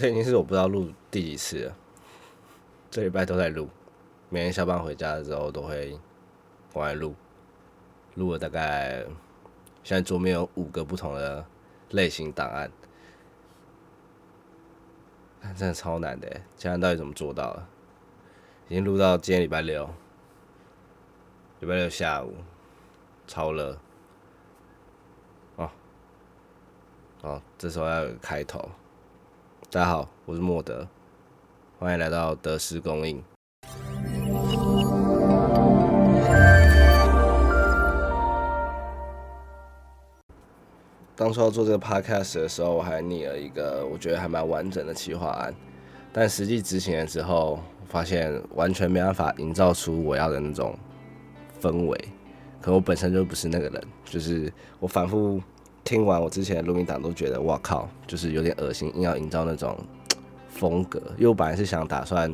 这已经是我不知道录第几次了，这礼拜都在录，每天下班回家的时候都会往外录，录了大概现在桌面有五个不同的类型档案，真的超难的，现在到底怎么做到的？已经录到今天礼拜六，礼拜六下午，超热。哦，哦，这时候要有个开头。大家好，我是莫德，欢迎来到德斯供应。当初要做这个 podcast 的时候，我还拟了一个我觉得还蛮完整的企划案，但实际执行了之后，发现完全没办法营造出我要的那种氛围。可我本身就不是那个人，就是我反复听完我之前的录音档，都觉得哇靠，就是有点恶心，硬要营造那种风格。因为我本来是想打算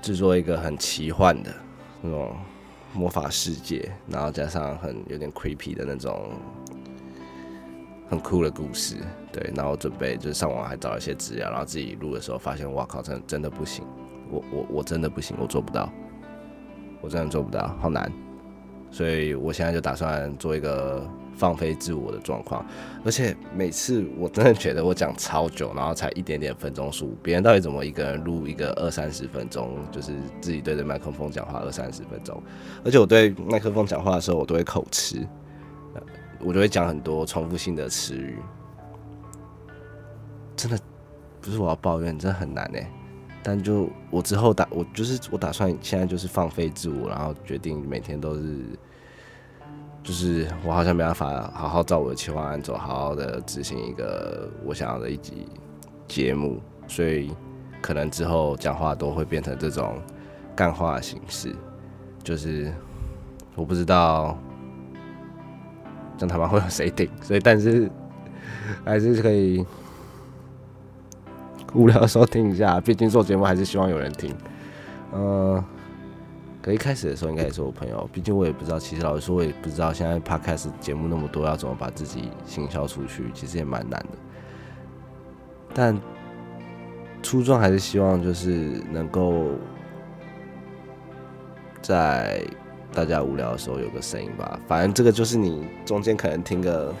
制作一个很奇幻的那种魔法世界，然后加上很有点 creepy 的那种很酷的故事。对，然后准备就是上网还找一些资料，然后自己录的时候发现，哇靠，真的真的不行，我我我真的不行，我做不到，我真的做不到，好难。所以我现在就打算做一个放飞自我的状况，而且每次我真的觉得我讲超久，然后才一点点分钟数，别人到底怎么一个人录一个二三十分钟，就是自己对着麦克风讲话二三十分钟，而且我对麦克风讲话的时候，我都会口吃，我就会讲很多重复性的词语，真的不是我要抱怨，真的很难哎。但就我之后打我就是我打算现在就是放飞自我，然后决定每天都是，就是我好像没办法好好照我的计划案走，好好的执行一个我想要的一集节目，所以可能之后讲话都会变成这种干话形式，就是我不知道这样他妈会有谁顶，所以但是还是可以。无聊的时候听一下，毕竟做节目还是希望有人听。嗯，可一开始的时候应该也是我朋友，毕竟我也不知道，其实老实说，我也不知道现在 podcast 节目那么多，要怎么把自己行销出去，其实也蛮难的。但初衷还是希望就是能够在大家无聊的时候有个声音吧。反正这个就是你中间可能听个。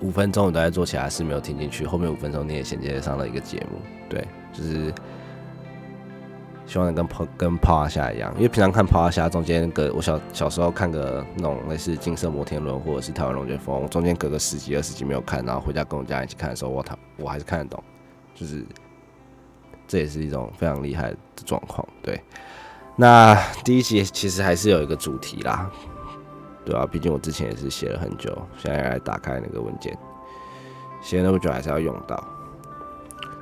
五分钟你都在做其他事，没有听进去。后面五分钟你也衔接上了一个节目，对，就是希望能跟泡跟泡阿虾一样，因为平常看泡阿虾中间隔我小小时候看个那种类似金色摩天轮或者是台湾龙卷风，中间隔个十几二十集没有看，然后回家跟我家人一起看的时候，我他我还是看得懂，就是这也是一种非常厉害的状况。对，那第一集其实还是有一个主题啦。对啊，毕竟我之前也是写了很久，现在来打开那个文件，写那么久还是要用到，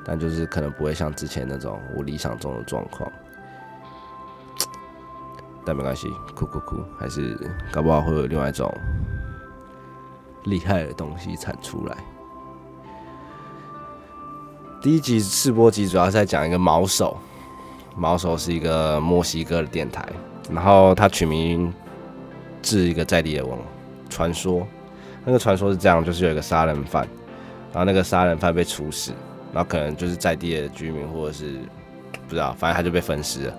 但就是可能不会像之前那种我理想中的状况，但没关系，哭哭哭，还是搞不好会有另外一种厉害的东西产出来。第一集试播集主要是在讲一个毛手，毛手是一个墨西哥的电台，然后它取名。治一个在地的王传说，那个传说是这样，就是有一个杀人犯，然后那个杀人犯被处死，然后可能就是在地的居民或者是不知道，反正他就被分尸了，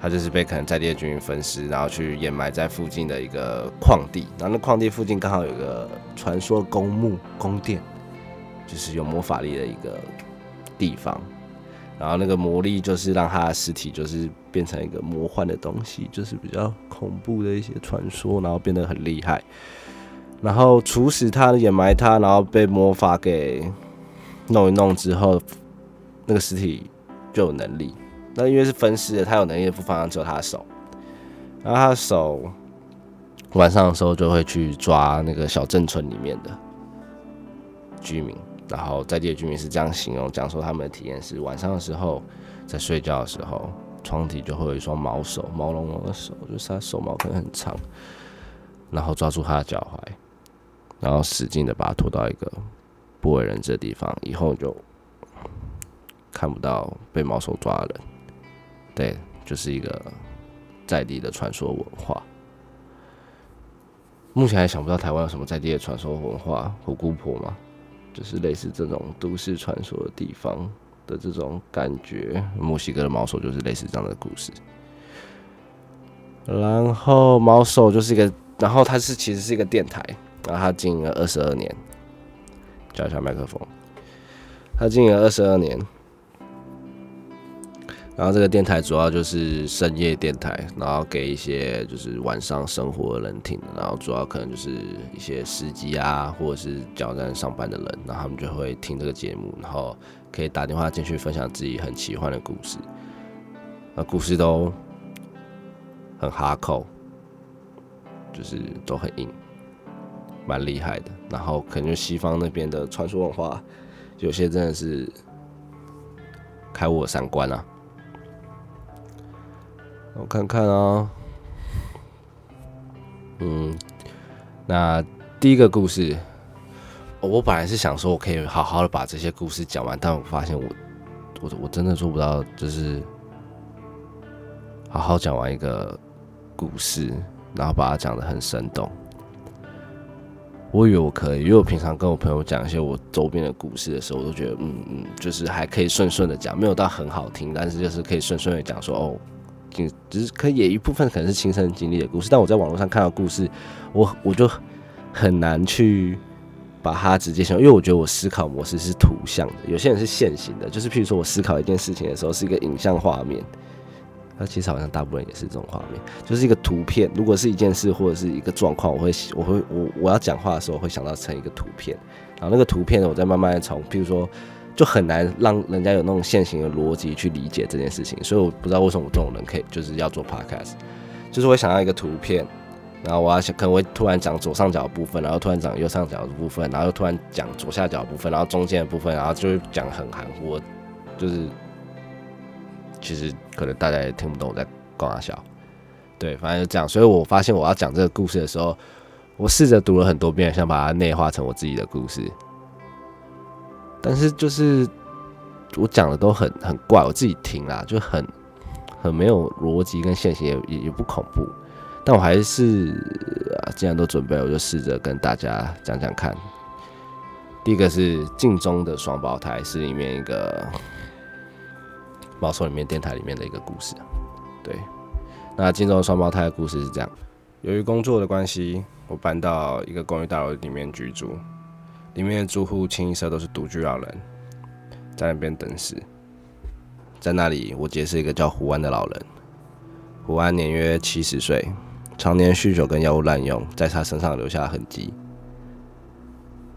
他就是被可能在地的居民分尸，然后去掩埋在附近的一个矿地，然后那矿地附近刚好有个传说公墓宫殿，就是有魔法力的一个地方。然后那个魔力就是让他的尸体就是变成一个魔幻的东西，就是比较恐怖的一些传说，然后变得很厉害。然后处死他，掩埋他，然后被魔法给弄一弄之后，那个尸体就有能力。那因为是分尸的，他有能力的不方向只有他的手。然后他的手晚上的时候就会去抓那个小镇村里面的居民。然后在地的居民是这样形容，讲说他们的体验是晚上的时候，在睡觉的时候，床底就会有一双毛手，毛茸茸的手，就是他手毛可能很长，然后抓住他的脚踝，然后使劲的把他拖到一个不为人知的地方，以后就看不到被毛手抓的人。对，就是一个在地的传说文化。目前还想不到台湾有什么在地的传说文化，虎姑婆吗？就是类似这种都市传说的地方的这种感觉。墨西哥的猫手就是类似这样的故事。然后猫手就是一个，然后它是其实是一个电台，然后它经营了二十二年。叫一下麦克风，它经营了二十二年。然后这个电台主要就是深夜电台，然后给一些就是晚上生活的人听。然后主要可能就是一些司机啊，或者是加站上班的人，然后他们就会听这个节目，然后可以打电话进去分享自己很奇幻的故事。那故事都很哈口，就是都很硬，蛮厉害的。然后可能就西方那边的传说文化，有些真的是开我三观啊。我看看啊，嗯，那第一个故事，我本来是想说我可以好好的把这些故事讲完，但我发现我我我真的做不到，就是好好讲完一个故事，然后把它讲的很生动。我以为我可以，因为我平常跟我朋友讲一些我周边的故事的时候，我都觉得嗯嗯，就是还可以顺顺的讲，没有到很好听，但是就是可以顺顺的讲说哦。只是可以一部分可能是亲身经历的故事，但我在网络上看到故事，我我就很难去把它直接想，因为我觉得我思考模式是图像的，有些人是线性的，就是譬如说我思考一件事情的时候是一个影像画面，那其实好像大部分也是这种画面，就是一个图片。如果是一件事或者是一个状况，我会我会我我要讲话的时候会想到成一个图片，然后那个图片，我再慢慢从譬如说。就很难让人家有那种现行的逻辑去理解这件事情，所以我不知道为什么我这种人可以就是要做 podcast，就是我想要一个图片，然后我要想可能会突然讲左上角的部分，然后突然讲右上角的部分，然后又突然讲左下角的部分，然后中间的部分，然后就会讲很含糊，就是其实可能大家也听不懂我在搞啥笑，对，反正就这样。所以我发现我要讲这个故事的时候，我试着读了很多遍，想把它内化成我自己的故事。但是就是我讲的都很很怪，我自己听啦，就很很没有逻辑跟线性，也也也不恐怖。但我还是啊，既然都准备，我就试着跟大家讲讲看。第一个是镜中的双胞胎，是里面一个猫手里面电台里面的一个故事。对，那镜中的双胞胎的故事是这样：由于工作的关系，我搬到一个公寓大楼里面居住。里面的住户清一色都是独居老人，在那边等死。在那里，我结识一个叫胡安的老人。胡安年约七十岁，常年酗酒跟药物滥用，在他身上留下痕迹，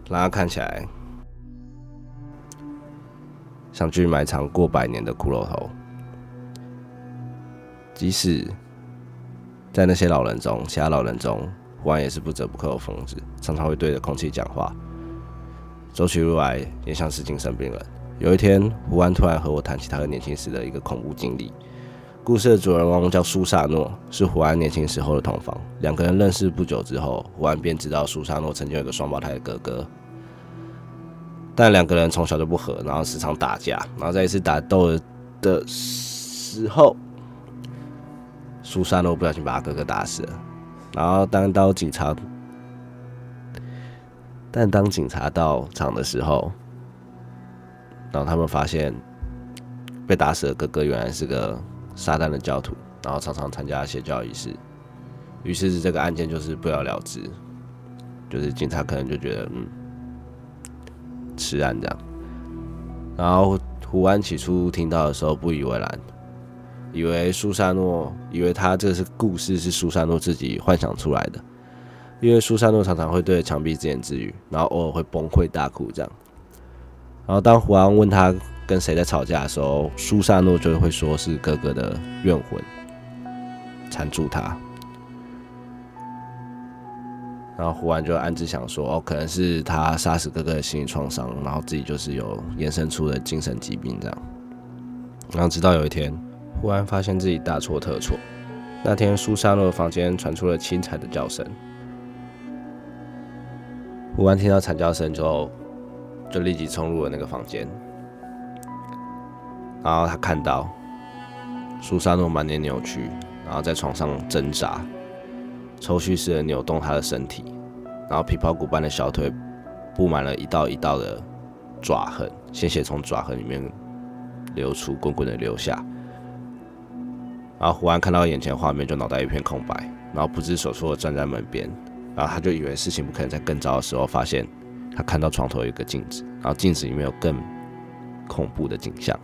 让他看起来像具埋藏过百年的骷髅头。即使在那些老人中，其他老人中，胡安也是不折不扣的疯子，常常会对着空气讲话。走起路来也像是精神病人。有一天，胡安突然和我谈起他的年轻时的一个恐怖经历。故事的主人翁叫苏萨诺，是胡安年轻时候的同房。两个人认识不久之后，胡安便知道苏萨诺曾经有个双胞胎的哥哥。但两个人从小就不和，然后时常打架。然后在一次打斗的时候，苏萨诺不小心把他哥哥打死了。然后当到警察。但当警察到场的时候，然后他们发现被打死的哥哥原来是个撒旦的教徒，然后常常参加邪教仪式。于是这个案件就是不了了之，就是警察可能就觉得嗯，吃案这样。然后胡安起初听到的时候不以为然，以为苏萨诺，以为他这是故事是苏萨诺自己幻想出来的。因为苏珊诺常常会对墙壁自言自语，然后偶尔会崩溃大哭这样。然后当胡安问他跟谁在吵架的时候，苏珊诺就会说是哥哥的怨魂缠住他。然后胡安就暗自想说：“哦，可能是他杀死哥哥的心理创伤，然后自己就是有延伸出的精神疾病这样。”然后直到有一天，胡安发现自己大错特错。那天苏珊诺的房间传出了轻彩的叫声。胡安听到惨叫声之后，就立即冲入了那个房间。然后他看到苏珊诺满脸扭曲，然后在床上挣扎，抽搐似的扭动他的身体，然后皮包骨般的小腿布满了一道一道的爪痕，鲜血从爪痕里面流出，滚滚的流下。然后胡安看到眼前画面，就脑袋一片空白，然后不知所措的站在门边，然后他就以为事情不可能在更糟的时候发现，他看到床头有一个镜子，然后镜子里面有更恐怖的景象，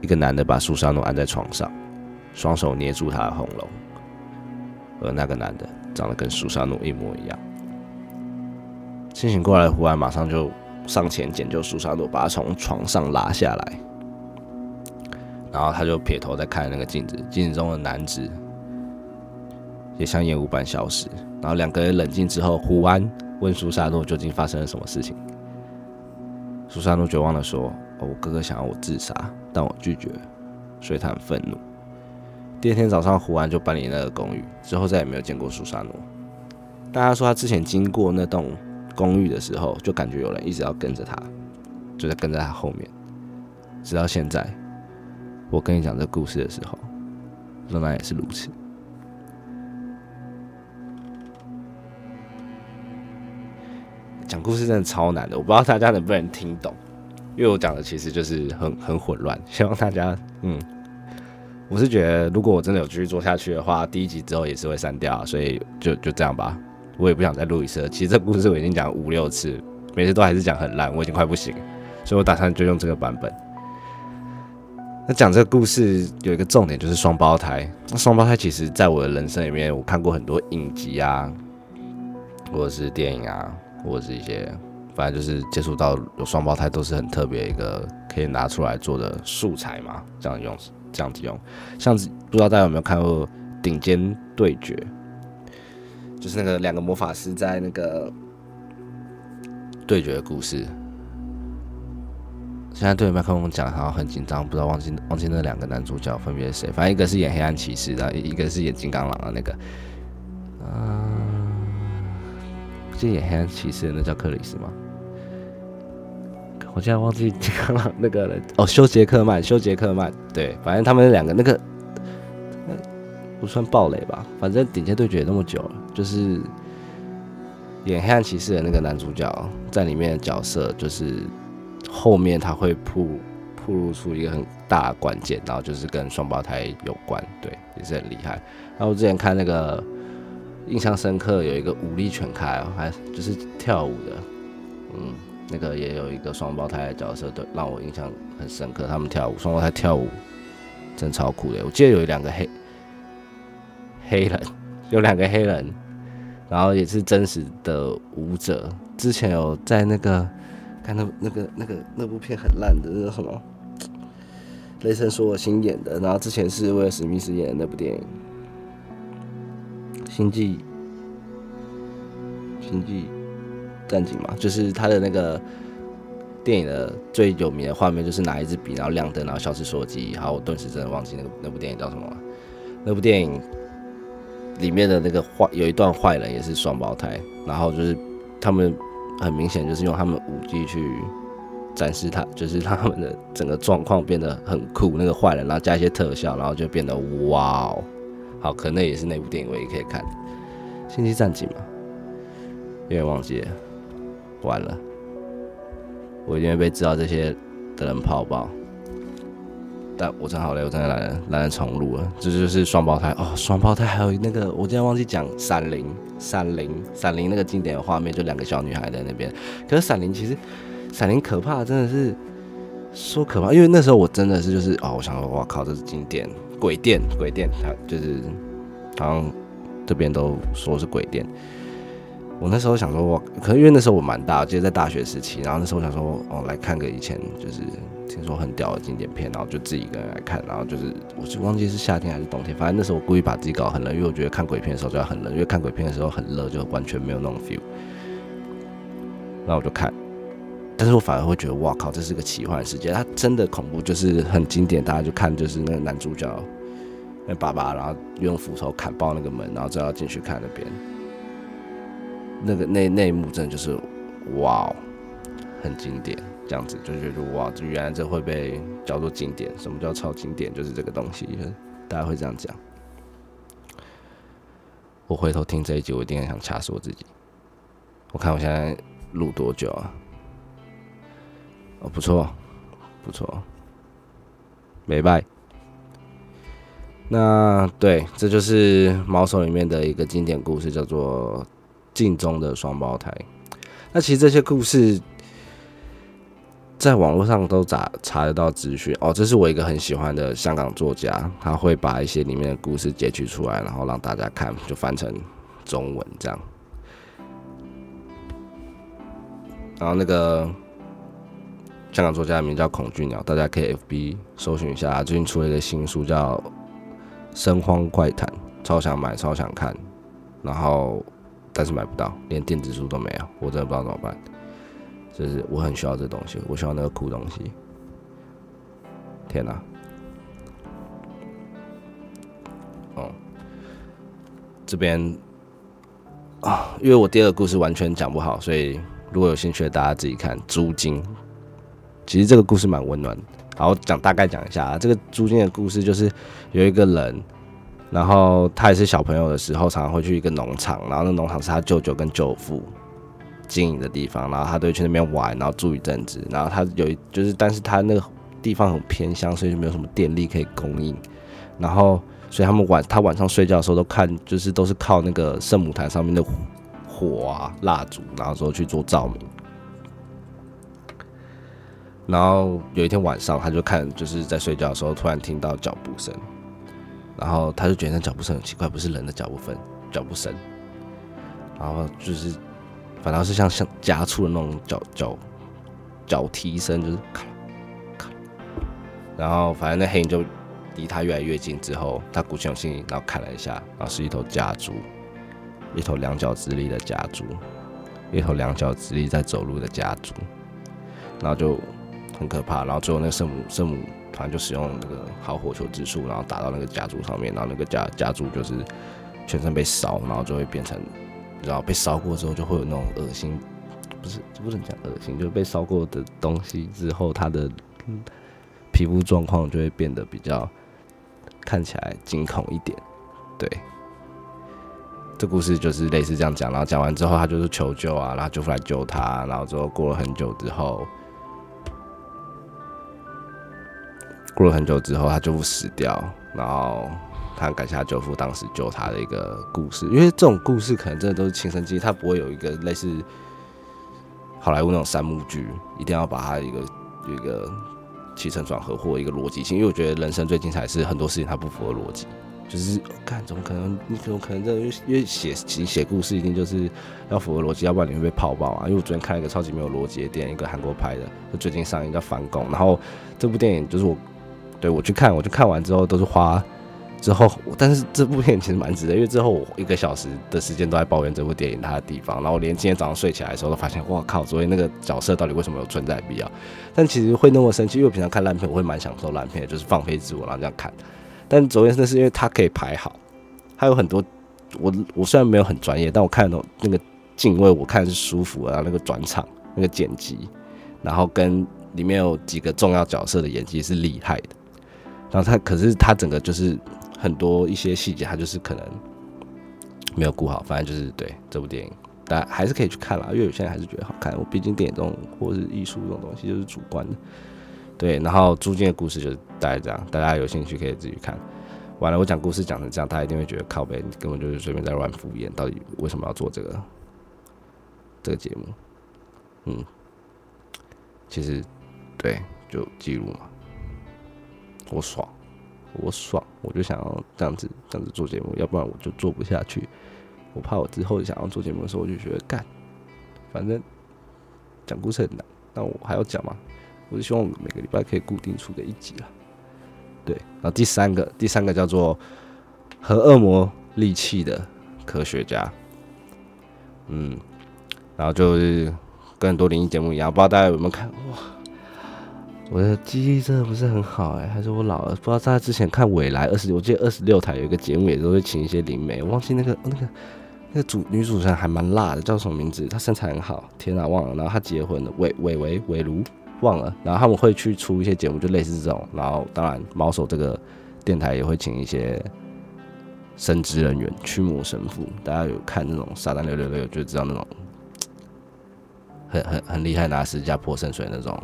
一个男的把苏珊诺按在床上，双手捏住他的喉咙，而那个男的长得跟苏珊诺一模一样。清醒过来的，胡安马上就上前解救苏珊诺，把他从床上拉下来。然后他就撇头在看那个镜子，镜子中的男子也像烟雾般消失。然后两个人冷静之后，胡安问苏萨诺究竟发生了什么事情。苏萨诺绝望的说：“哦，我哥哥想要我自杀，但我拒绝，所以他很愤怒。”第二天早上，胡安就搬离那个公寓，之后再也没有见过苏萨诺。大家说他之前经过那栋公寓的时候，就感觉有人一直要跟着他，就在跟在他后面，直到现在。我跟你讲这故事的时候，仍然也是如此。故事真的超难的，我不知道大家能不能听懂，因为我讲的其实就是很很混乱。希望大家，嗯，我是觉得如果我真的有继续做下去的话，第一集之后也是会删掉，所以就就这样吧。我也不想再录一次。其实这故事我已经讲五六次，每次都还是讲很烂，我已经快不行，所以我打算就用这个版本。那讲这个故事有一个重点，就是双胞胎。那双胞胎其实在我的人生里面，我看过很多影集啊，或者是电影啊，或者是一些，反正就是接触到有双胞胎都是很特别一个可以拿出来做的素材嘛。这样用，这样子用。像不知道大家有没有看过《顶尖对决》，就是那个两个魔法师在那个对决的故事。现在对麦克风讲，好像很紧张，不知道忘记忘记那两个男主角分别是谁。反正一个是演黑暗骑士的，一个是演金刚狼的那个。啊嗯，是演黑暗骑士的那叫克里斯吗？我现在忘记金刚那个了。哦，休杰克曼，休杰克曼。对，反正他们两个那个，不算暴雷吧。反正顶尖对决那么久了，就是演黑暗骑士的那个男主角在里面的角色就是。后面他会铺铺露出一个很大的关键，然后就是跟双胞胎有关，对，也是很厉害。然后我之前看那个印象深刻，有一个武力全开，还就是跳舞的，嗯，那个也有一个双胞胎的角色，对，让我印象很深刻。他们跳舞，双胞胎跳舞真超酷的。我记得有两个黑黑人，有两个黑人，然后也是真实的舞者。之前有在那个。看那那个那个那部片很烂的，那个什么？雷神说我新演的，然后之前是威尔史密斯演的那部电影《星际星际战警》嘛，就是他的那个电影的最有名的画面，就是拿一支笔，然后亮灯，然后消失所有记忆。好，我顿时真的忘记那个那部电影叫什么了。那部电影里面的那个坏有一段坏人也是双胞胎，然后就是他们。很明显就是用他们武技去展示他，就是他们的整个状况变得很酷。那个坏人，然后加一些特效，然后就变得哇哦，好，可能也是那部电影唯一可以看。星际战警嘛，有点忘记了，完了，我一定会被知道这些的人泡爆。但我真好累，我真的懒得懒得重录了。这就是双胞胎哦，双胞胎还有那个，我竟然忘记讲《闪灵》《闪灵》《闪灵》那个经典的画面，就两个小女孩在那边。可是《闪灵》其实，《闪灵》可怕真的是说可怕，因为那时候我真的是就是哦，我想说，哇靠，这是经典鬼店，鬼店，它就是好像这边都说是鬼店。我那时候想说，我可能因为那时候我蛮大，记得在大学时期，然后那时候我想说，哦，来看个以前就是听说很屌的经典片，然后就自己一个人来看，然后就是我就忘记是夏天还是冬天，反正那时候我故意把自己搞很冷，因为我觉得看鬼片的时候就要很冷，因为看鬼片的时候很热，就完全没有那种 feel。然后我就看，但是我反而会觉得，哇靠，这是个奇幻世界，它真的恐怖，就是很经典，大家就看就是那个男主角那爸爸，然后用斧头砍爆那个门，然后就要进去看那边。那个那那一幕真的就是哇，很经典，这样子就觉得哇，原来这会被叫做经典。什么叫超经典？就是这个东西，大家会这样讲。我回头听这一集，我一定很想掐死我自己。我看我现在录多久啊？哦，不错，不错，没败。那对，这就是《毛手》里面的一个经典故事，叫做《镜中的双胞胎》。那其实这些故事在网络上都查查得到资讯哦。这是我一个很喜欢的香港作家，他会把一些里面的故事截取出来，然后让大家看，就翻成中文这样。然后那个香港作家的名叫孔俊鸟，大家可以 FB 搜寻一下，最近出了一个新书叫。《生荒怪谈》超想买，超想看，然后但是买不到，连电子书都没有，我真的不知道怎么办。就是我很需要这东西，我需要那个酷东西。天哪！哦，这边啊，因为我第二个故事完全讲不好，所以如果有兴趣的大家自己看《租金》。其实这个故事蛮温暖。好，讲大概讲一下啊，这个租金的故事就是有一个人，然后他也是小朋友的时候，常常会去一个农场，然后那农场是他舅舅跟舅父经营的地方，然后他都会去那边玩，然后住一阵子，然后他有就是，但是他那个地方很偏乡，所以就没有什么电力可以供应，然后所以他们晚他晚上睡觉的时候都看，就是都是靠那个圣母坛上面的火啊蜡烛，然后说去做照明。然后有一天晚上，他就看就是在睡觉的时候，突然听到脚步声，然后他就觉得那脚步声很奇怪，不是人的脚步声，脚步声，然后就是反倒是像像家畜的那种脚脚脚踢声，就是咔咔，然后反正那黑影就离他越来越近，之后他鼓起勇气，然后看了一下，然后是一头家猪，一头两脚直立的家猪，一头两脚直立在走路的家猪，然后就。很可怕，然后最后那个圣母圣母团就使用那个好火球之术，然后打到那个家族上面，然后那个家家族就是全身被烧，然后就会变成，然后被烧过之后就会有那种恶心，不是不能讲恶心，就是被烧过的东西之后，他的皮肤状况就会变得比较看起来惊恐一点。对，这故事就是类似这样讲，然后讲完之后他就是求救啊，然后舅父来救他，然后之后过了很久之后。过了很久之后，他舅父死掉，然后他感谢他舅父当时救他的一个故事。因为这种故事可能真的都是亲身经历，他不会有一个类似好莱坞那种三幕剧，一定要把它一个一个起承转合或一个逻辑性。因为我觉得人生最精彩是很多事情它不符合逻辑，就是看怎么可能？你怎么可能？这因为写写故事一定就是要符合逻辑，要不然你会被泡爆啊。因为我昨天看了一个超级没有逻辑的电影，一个韩国拍的，就最近上映叫《反攻》，然后这部电影就是我。对我去看，我去看完之后都是花之后，但是这部电影其实蛮值得，因为之后我一个小时的时间都在抱怨这部电影它的地方，然后连今天早上睡起来的时候都发现，哇靠，昨天那个角色到底为什么有存在必要？但其实会那么生气，因为我平常看烂片，我会蛮享受烂片，就是放飞自我然后这样看。但昨天那是因为它可以排好，还有很多我我虽然没有很专业，但我看的那个敬畏，我看是舒服啊，那个转场那个剪辑，然后跟里面有几个重要角色的演技是厉害的。然后他可是他整个就是很多一些细节，他就是可能没有顾好，反正就是对这部电影，大家还是可以去看啦，因为我现在还是觉得好看。我毕竟电影这种或是艺术这种东西就是主观的，对。然后租金的故事就是大概这样，大家有兴趣可以自己看。完了，我讲故事讲成这样，大家一定会觉得靠背根本就是随便在乱敷衍。到底为什么要做这个这个节目？嗯，其实对，就记录嘛。我爽，我爽，我就想要这样子这样子做节目，要不然我就做不下去。我怕我之后想要做节目的时候，我就觉得干，反正讲故事很难，那我还要讲吗？我就希望每个礼拜可以固定出个一集了。对，然后第三个，第三个叫做和恶魔利器的科学家，嗯，然后就是跟很多灵异节目一样，不知道大家有没有看哇？我的记忆真的不是很好哎，还是我老了？不知道大家之前看未来二十，我记得二十六台有一个节目，也都会请一些灵媒，我忘记那个那个那个主女主持人还蛮辣的，叫什么名字？她身材很好，天哪，忘了。然后她结婚了，韦韦韦韦如忘了。然后他们会去出一些节目，就类似这种。然后当然毛手这个电台也会请一些神职人员驱魔神父，大家有看那种撒旦六六六就知道那种。很很很厉害拿十架泼圣水那种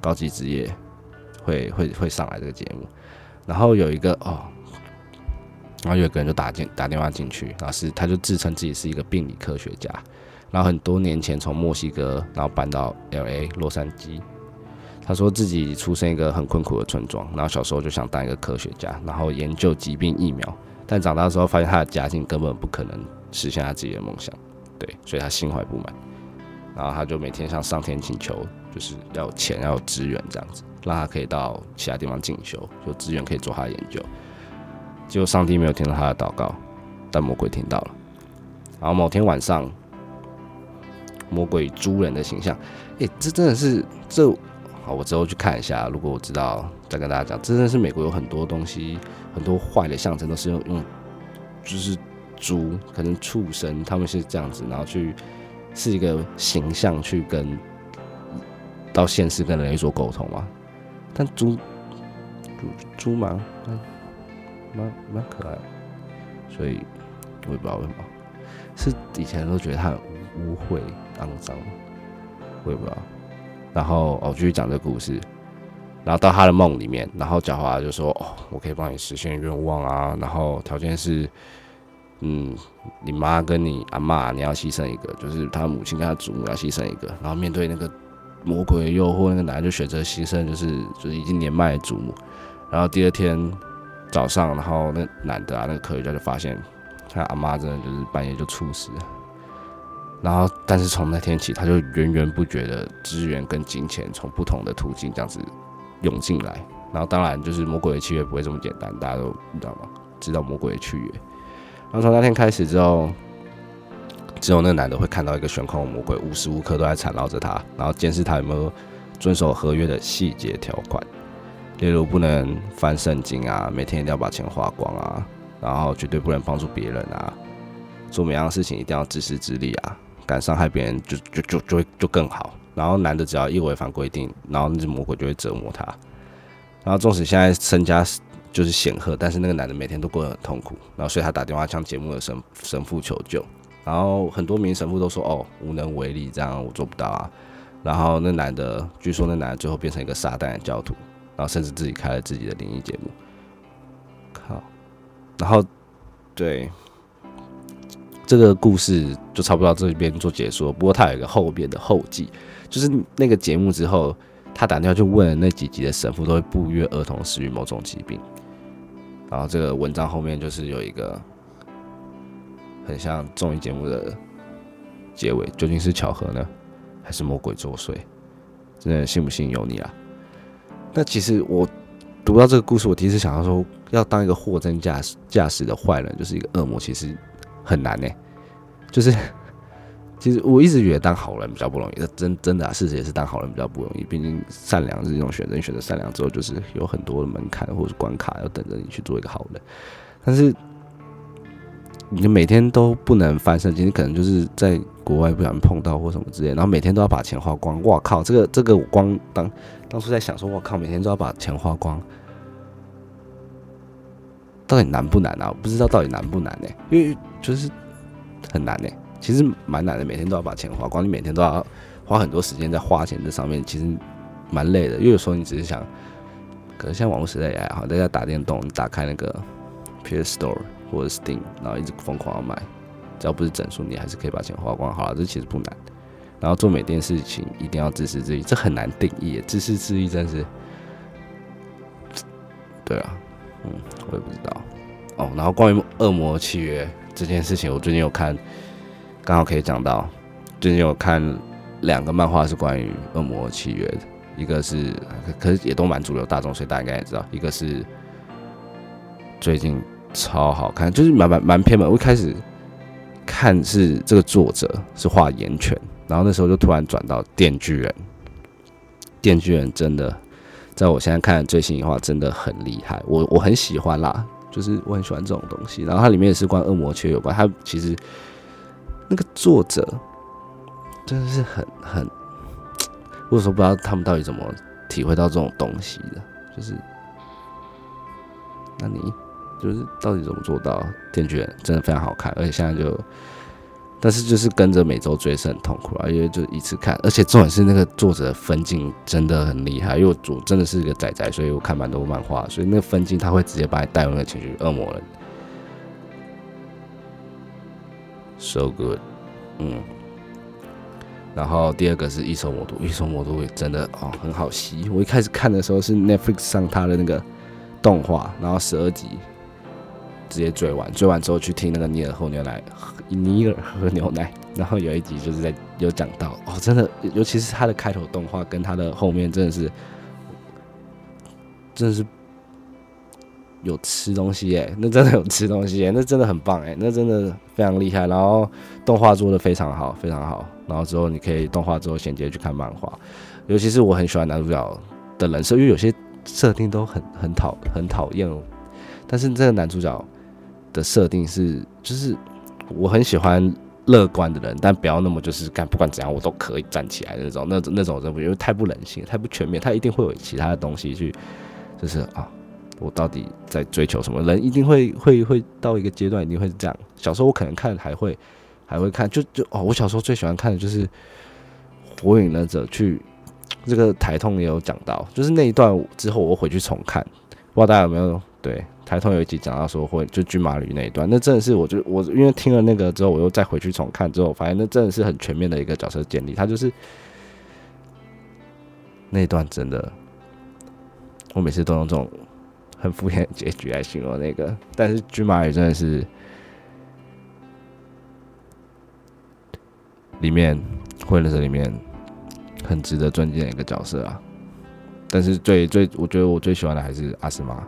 高级职业会会会上来这个节目。然后有一个哦，然后有个人就打进打电话进去，然后是他就自称自己是一个病理科学家，然后很多年前从墨西哥然后搬到 L A 洛杉矶。他说自己出生一个很困苦的村庄，然后小时候就想当一个科学家，然后研究疾病疫苗。但长大之后发现他的家境根本不可能实现他自己的梦想，对，所以他心怀不满。然后他就每天向上天请求，就是要有钱，要有资源，这样子让他可以到其他地方进修，有资源可以做他的研究。结果上帝没有听到他的祷告，但魔鬼听到了。然后某天晚上，魔鬼猪人的形象，诶，这真的是这。好，我之后去看一下。如果我知道，再跟大家讲。真的是美国有很多东西，很多坏的象征都是用用，就是猪，可能畜生，他们是这样子，然后去是一个形象去跟到现实跟人类做沟通嘛。但猪猪猪蛮蛮蛮可爱，所以我也不知道为什么，是以前都觉得它很污秽肮脏，我也不知道。然后我继续讲这个故事，然后到他的梦里面，然后狡猾就说：“哦，我可以帮你实现愿望啊，然后条件是，嗯，你妈跟你阿妈你要牺牲一个，就是他母亲跟他祖母要牺牲一个。然后面对那个魔鬼的诱惑，那个男的就选择牺牲，就是就是已经年迈的祖母。然后第二天早上，然后那男的啊，那个科学家就发现他阿妈真的就是半夜就猝死。”然后，但是从那天起，他就源源不绝的资源跟金钱从不同的途径这样子涌进来。然后，当然就是魔鬼的契约不会这么简单，大家都知道吗？知道魔鬼的契约。然后从那天开始之后，只有那男的会看到一个悬空的魔鬼，无时无刻都在缠绕着他，然后监视他有没有遵守合约的细节条款，例如不能翻圣经啊，每天一定要把钱花光啊，然后绝对不能帮助别人啊，做每样事情一定要自私自利啊。敢伤害别人，就就就就会就更好。然后男的只要一违反规定，然后那只魔鬼就会折磨他。然后纵使现在身家就是显赫，但是那个男的每天都过得很痛苦。然后所以他打电话向节目的神神父求救。然后很多名神父都说：“哦，无能为力，这样我做不到啊。”然后那男的，据说那男的最后变成一个撒旦的教徒，然后甚至自己开了自己的灵异节目。靠！然后对。这个故事就差不多到这边做解说。不过他有一个后边的后记，就是那个节目之后，他打电话就问那几集的神父都会不约而同死于某种疾病。然后这个文章后面就是有一个很像综艺节目的结尾，究竟是巧合呢，还是魔鬼作祟？真的信不信由你啊。那其实我读到这个故事，我第一次想到说，要当一个货真价实价实的坏人，就是一个恶魔，其实。很难呢，就是其实我一直觉得当好人比较不容易，真真的啊，事实也是当好人比较不容易。毕竟善良是一种选择，你选择善良之后，就是有很多的门槛或者关卡要等着你去做一个好人。但是你每天都不能翻身，今天可能就是在国外不小心碰到或什么之类，然后每天都要把钱花光。哇靠，这个这个我光当当初在想说，我靠，每天都要把钱花光。到底难不难啊？我不知道到底难不难呢？因为就是很难呢。其实蛮难的，每天都要把钱花光，你每天都要花很多时间在花钱这上面，其实蛮累的。因为有时候你只是想，可能像网络时代也还好，大家打电动，打开那个 PS Store 或者 Steam，然后一直疯狂要买，只要不是整数，你还是可以把钱花光。好了，这其实不难。然后做每件事情一定要自私自利，这很难定义。自私自利真是，对啊。嗯，我也不知道哦。然后关于恶魔契约这件事情，我最近有看，刚好可以讲到，最近有看两个漫画是关于恶魔契约的，一个是可是也都蛮主流大众，所以大家应该也知道，一个是最近超好看，就是蛮蛮蛮偏门。我一开始看是这个作者是画岩犬，然后那时候就突然转到电锯人，电锯人真的。在我现在看的最新的话，真的很厉害，我我很喜欢啦，就是我很喜欢这种东西。然后它里面也是关恶魔缺有关，它其实那个作者真的是很很，我有时候不知道他们到底怎么体会到这种东西的，就是那你就是到底怎么做到？电锯人真的非常好看，而且现在就但是就是跟着每周追是很痛苦啊，因为就一次看，而且重点是那个作者的分镜真的很厉害，因为我主真的是一个仔仔，所以我看蛮多漫画，所以那个分镜他会直接把你带入那个情绪，恶魔了，so good，嗯。然后第二个是异兽魔都，异兽魔都也真的哦很好吸。我一开始看的时候是 Netflix 上它的那个动画，然后十二集直接追完，追完之后去听那个尼尔喝牛奶，尼尔喝牛奶。然后有一集就是在有讲到哦，真的，尤其是它的开头动画跟它的后面真的是，真的是有吃东西耶，那真的有吃东西耶，那真的很棒哎，那真的非常厉害。然后动画做的非常好，非常好。然后之后你可以动画之后衔接去看漫画，尤其是我很喜欢男主角的人设，因为有些设定都很很讨很讨厌哦。但是这个男主角的设定是，就是我很喜欢乐观的人，但不要那么就是干不管怎样我都可以站起来那种，那种那种人不因为太不人性，太不全面，他一定会有其他的东西去，就是啊，我到底在追求什么？人一定会会会到一个阶段，一定会是这样。小时候我可能看还会。还会看，就就哦，我小时候最喜欢看的就是《火影忍者》。去这个台通也有讲到，就是那一段之后，我回去重看，不知道大家有没有？对，台通有一集讲到说会就军马旅那一段，那真的是我就我因为听了那个之后，我又再回去重看之后，发现那真的是很全面的一个角色建立。他就是那一段真的，我每次都用这种很敷衍的结局来形容那个，但是军马也真的是。里面，混了这里面很值得尊敬的一个角色啊，但是最最，我觉得我最喜欢的还是阿斯玛，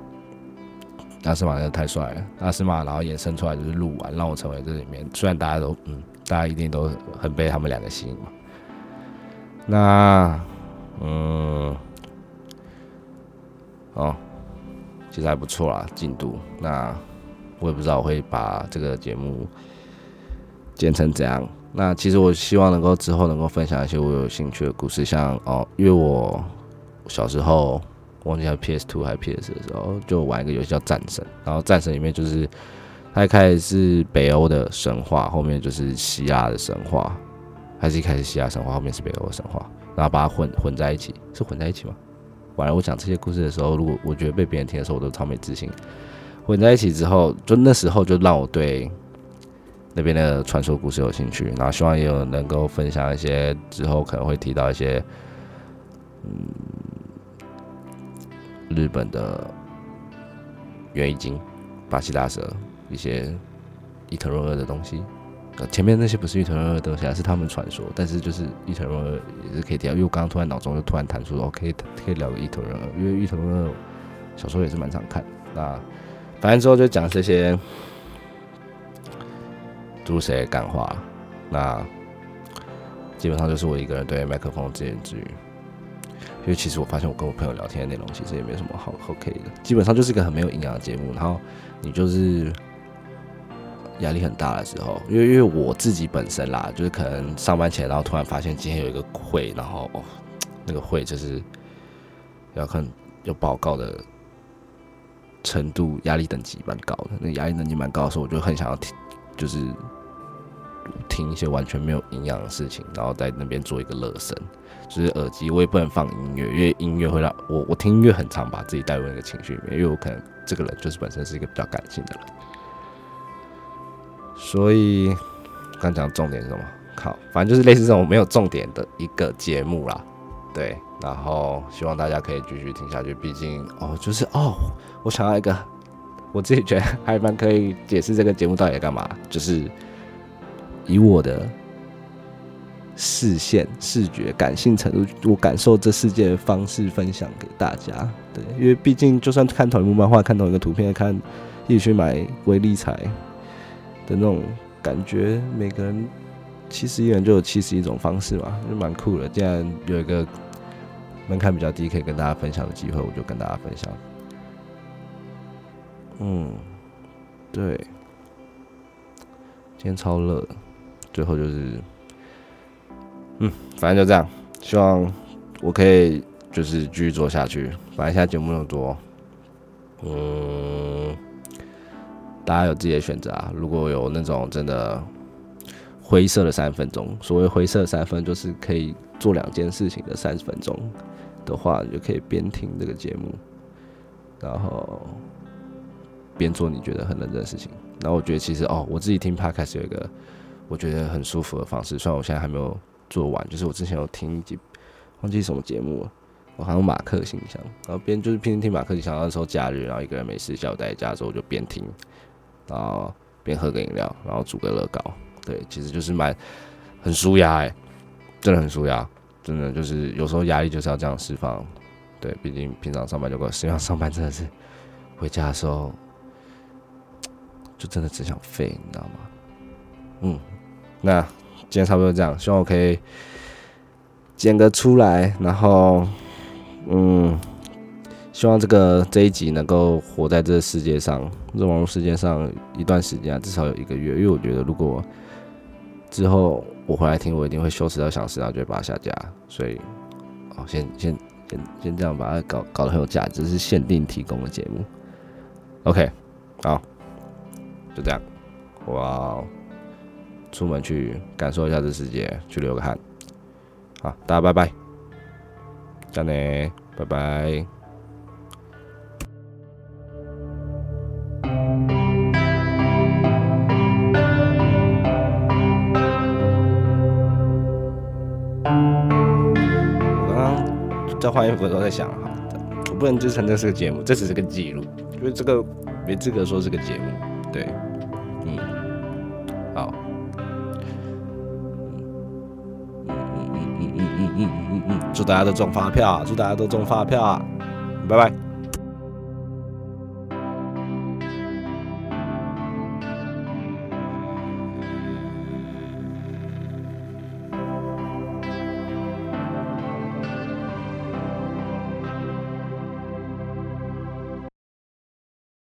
阿斯玛真的太帅了，阿斯玛然后衍生出来就是鹿丸，让我成为这里面，虽然大家都嗯，大家一定都很被他们两个吸引嘛，那嗯，哦，其实还不错啦，进度，那我也不知道我会把这个节目剪成怎样。那其实我希望能够之后能够分享一些我有兴趣的故事，像哦，因为我小时候忘记还 PS Two 还 PS 的时候，就玩一个游戏叫《战神》，然后《战神》里面就是它一开始是北欧的神话，后面就是希腊的神话，还是一开始希腊神话，后面是北欧的神话，然后把它混混在一起，是混在一起吗？反正，我讲这些故事的时候，如果我觉得被别人听的时候，我都超没自信。混在一起之后，就那时候就让我对。那边的传说故事有兴趣，然后希望也有能够分享一些之后可能会提到一些，嗯，日本的元一金、巴西大蛇一些伊藤润二的东西。前面那些不是伊藤润二的东西，而是他们传说。但是就是伊藤润二也是可以提到，因为我刚刚突然脑中就突然弹出了，可以可以聊个伊藤润二，因为伊藤润二小说也是蛮常看。那反正之后就讲这些。读谁感话？那基本上就是我一个人对麦克风自言自语。因为其实我发现我跟我朋友聊天的内容其实也没什么好 OK 的，基本上就是一个很没有营养的节目。然后你就是压力很大的时候，因为因为我自己本身啦，就是可能上班前，然后突然发现今天有一个会，然后，那个会就是要看要报告的程度，压力等级蛮高的。那压力等级蛮高的时候，我就很想要听。就是听一些完全没有营养的事情，然后在那边做一个乐声。就是耳机我也不能放音乐，因为音乐会让我我听音乐很常把自己带入那个情绪里面，因为我可能这个人就是本身是一个比较感性的人。所以刚讲重点是什么？靠，反正就是类似这种没有重点的一个节目啦。对，然后希望大家可以继续听下去。毕竟哦，就是哦，我想要一个。我自己觉得还蛮可以解释这个节目到底干嘛，就是以我的视线、视觉、感性程度，我感受这世界的方式分享给大家。对，因为毕竟就算看同一部漫画、看同一个图片、看一起去买微利彩的那种感觉，每个人七十一人就有七十一种方式嘛，就蛮酷的。既然有一个门槛比较低，可以跟大家分享的机会，我就跟大家分享。嗯，对，今天超热，最后就是，嗯，反正就这样，希望我可以就是继续做下去。反正现在节目那么多，嗯，大家有自己的选择啊。如果有那种真的灰色的三分钟。所谓灰色三分，就是可以做两件事情的三十分钟的话，你就可以边听这个节目，然后边做你觉得很认真的事情。然后我觉得其实哦，我自己听 podcast 有一个我觉得很舒服的方式，虽然我现在还没有做完，就是我之前有听一集，忘记什么节目了，我好像马克信箱，然后边就是边听马克信箱，那时候假日，然后一个人没事，下午待在家的时候我就边听，然后边喝个饮料，然后煮个乐高，对，其实就是蛮很舒压哎，真的很舒压，真的就是有时候压力就是要这样释放，对，毕竟平常上班就够，实际上上班真的是回家的时候。就真的只想废，你知道吗？嗯，那今天差不多这样，希望我可以剪个出来，然后，嗯，希望这个这一集能够活在这个世界上，这网络世界上一段时间啊，至少有一个月。因为我觉得，如果之后我回来听，我一定会羞耻到想死，然后就会把它下架。所以，哦，先先先先这样把它搞搞得很有价值，是限定提供的节目。OK，好。就这样，我要出门去感受一下这世界，去流个汗。好，大家拜拜，再见，拜拜。换衣服的时候在想，哈，我不能支撑这是个节目，这只是个记录，因为这个没资格说是个节目，对。嗯，好，嗯嗯嗯嗯嗯嗯嗯嗯嗯祝大家都中发票，祝大家都中发票啊！拜拜。